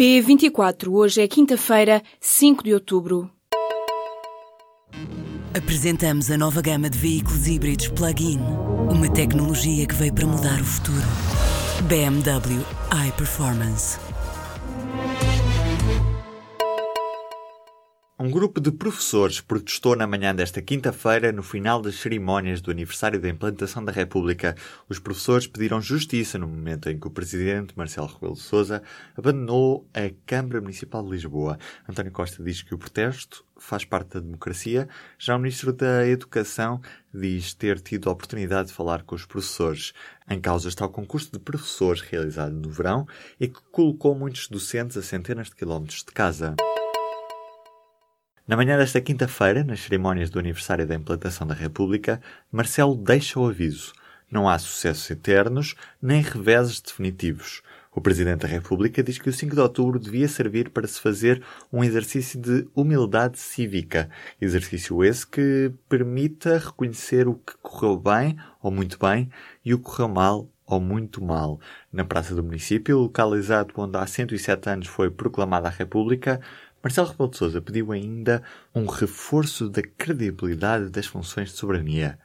P24, hoje é quinta-feira, 5 de outubro. Apresentamos a nova gama de veículos híbridos plug-in. Uma tecnologia que veio para mudar o futuro. BMW iPerformance. Um grupo de professores protestou na manhã desta quinta-feira no final das cerimónias do aniversário da implantação da República. Os professores pediram justiça no momento em que o presidente Marcelo Rebelo de Sousa abandonou a Câmara Municipal de Lisboa. António Costa diz que o protesto faz parte da democracia. Já o ministro da Educação diz ter tido a oportunidade de falar com os professores. Em causa está o concurso de professores realizado no verão e que colocou muitos docentes a centenas de quilómetros de casa. Na manhã desta quinta-feira, nas cerimónias do aniversário da implantação da República, Marcelo deixa o aviso. Não há sucessos eternos, nem reveses definitivos. O Presidente da República diz que o 5 de outubro devia servir para se fazer um exercício de humildade cívica. Exercício esse que permita reconhecer o que correu bem ou muito bem e o que correu mal ou muito mal. Na Praça do Município, localizado onde há 107 anos foi proclamada a República, Marcelo Rebelo de Sousa pediu ainda um reforço da credibilidade das funções de soberania.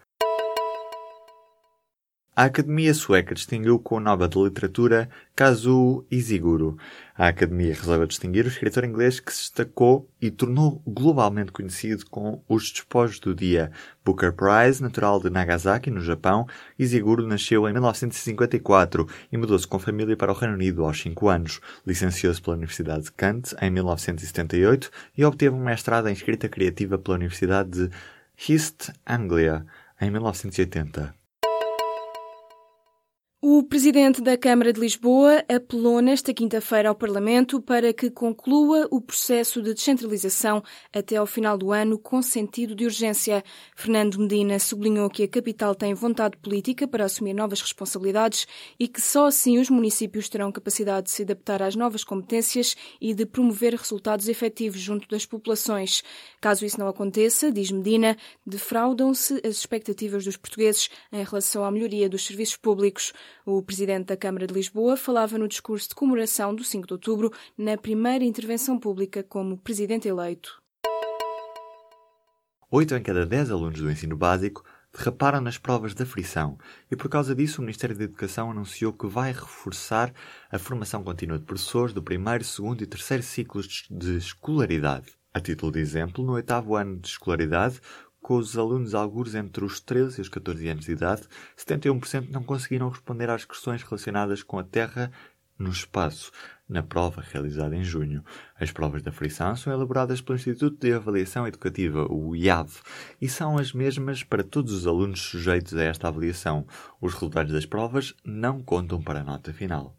A Academia Sueca distinguiu com o Nobel de Literatura Kazuo Iziguro. A Academia resolveu distinguir o escritor inglês que se destacou e tornou globalmente conhecido com os despojos do dia. Booker Prize, natural de Nagasaki, no Japão, Iziguro nasceu em 1954 e mudou-se com família para o Reino Unido aos 5 anos. Licenciou-se pela Universidade de Kent em 1978 e obteve um mestrado em escrita criativa pela Universidade de East Anglia em 1980. O presidente da Câmara de Lisboa apelou nesta quinta-feira ao Parlamento para que conclua o processo de descentralização até ao final do ano com sentido de urgência. Fernando Medina sublinhou que a capital tem vontade política para assumir novas responsabilidades e que só assim os municípios terão capacidade de se adaptar às novas competências e de promover resultados efetivos junto das populações. Caso isso não aconteça, diz Medina, defraudam-se as expectativas dos portugueses em relação à melhoria dos serviços públicos. O presidente da Câmara de Lisboa falava no discurso de comemoração do 5 de outubro, na primeira intervenção pública como presidente eleito. Oito em cada dez alunos do ensino básico derraparam nas provas da frição e, por causa disso, o Ministério da Educação anunciou que vai reforçar a formação contínua de professores do primeiro, segundo e terceiro ciclos de escolaridade. A título de exemplo, no oitavo ano de escolaridade, com os alunos algures entre os 13 e os 14 anos de idade, 71% não conseguiram responder às questões relacionadas com a Terra no espaço, na prova realizada em junho. As provas da frição são elaboradas pelo Instituto de Avaliação Educativa, o IAV, e são as mesmas para todos os alunos sujeitos a esta avaliação. Os resultados das provas não contam para a nota final.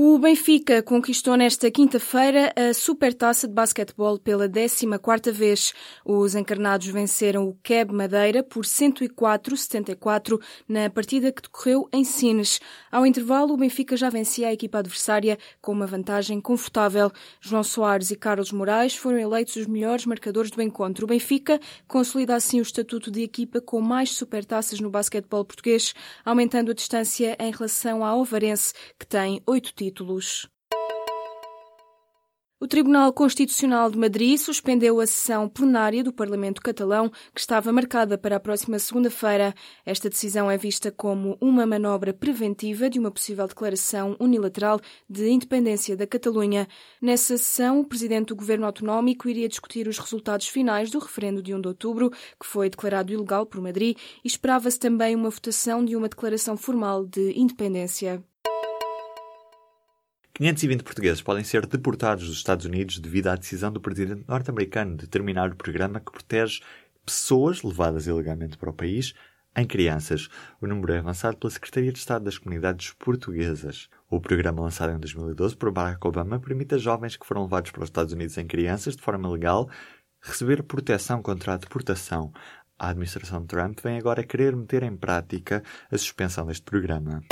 O Benfica conquistou nesta quinta-feira a Supertaça de Basquetebol pela 14ª vez. Os encarnados venceram o Keb Madeira por 104-74 na partida que decorreu em Sines. Ao intervalo, o Benfica já vencia a equipa adversária com uma vantagem confortável. João Soares e Carlos Moraes foram eleitos os melhores marcadores do encontro. O Benfica consolida assim o estatuto de equipa com mais supertaças no basquetebol português, aumentando a distância em relação à Ovarense, que tem oito títulos títulos. O Tribunal Constitucional de Madrid suspendeu a sessão plenária do Parlamento catalão, que estava marcada para a próxima segunda-feira. Esta decisão é vista como uma manobra preventiva de uma possível declaração unilateral de independência da Catalunha. Nessa sessão, o presidente do governo autonómico iria discutir os resultados finais do referendo de 1 de outubro, que foi declarado ilegal por Madrid, e esperava-se também uma votação de uma declaração formal de independência. 520 portugueses podem ser deportados dos Estados Unidos devido à decisão do presidente norte-americano de terminar o programa que protege pessoas levadas ilegalmente para o país em crianças. O número é avançado pela Secretaria de Estado das Comunidades Portuguesas. O programa lançado em 2012 por Barack Obama permite a jovens que foram levados para os Estados Unidos em crianças de forma legal receber proteção contra a deportação. A administração Trump vem agora querer meter em prática a suspensão deste programa.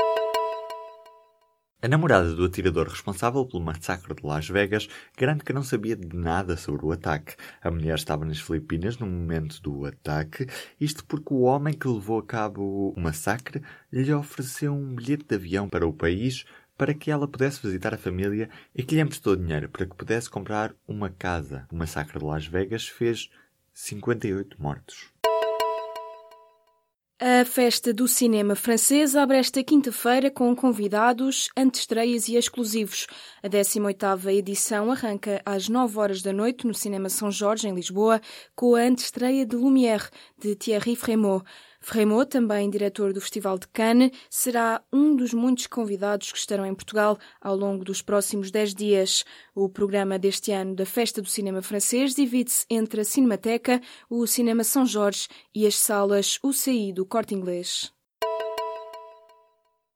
A namorada do atirador responsável pelo massacre de Las Vegas garante que não sabia de nada sobre o ataque. A mulher estava nas Filipinas no momento do ataque, isto porque o homem que levou a cabo o massacre lhe ofereceu um bilhete de avião para o país para que ela pudesse visitar a família e que lhe emprestou dinheiro para que pudesse comprar uma casa. O massacre de Las Vegas fez 58 mortos. A festa do cinema francês abre esta quinta-feira com convidados, antestreias e exclusivos. A 18ª edição arranca às 9 horas da noite no Cinema São Jorge, em Lisboa, com a antestreia de Lumière, de Thierry Frémaux. Frémaux, também diretor do Festival de Cannes, será um dos muitos convidados que estarão em Portugal ao longo dos próximos 10 dias. O programa deste ano da Festa do Cinema Francês divide-se entre a Cinemateca, o Cinema São Jorge e as salas UCI do Corte Inglês.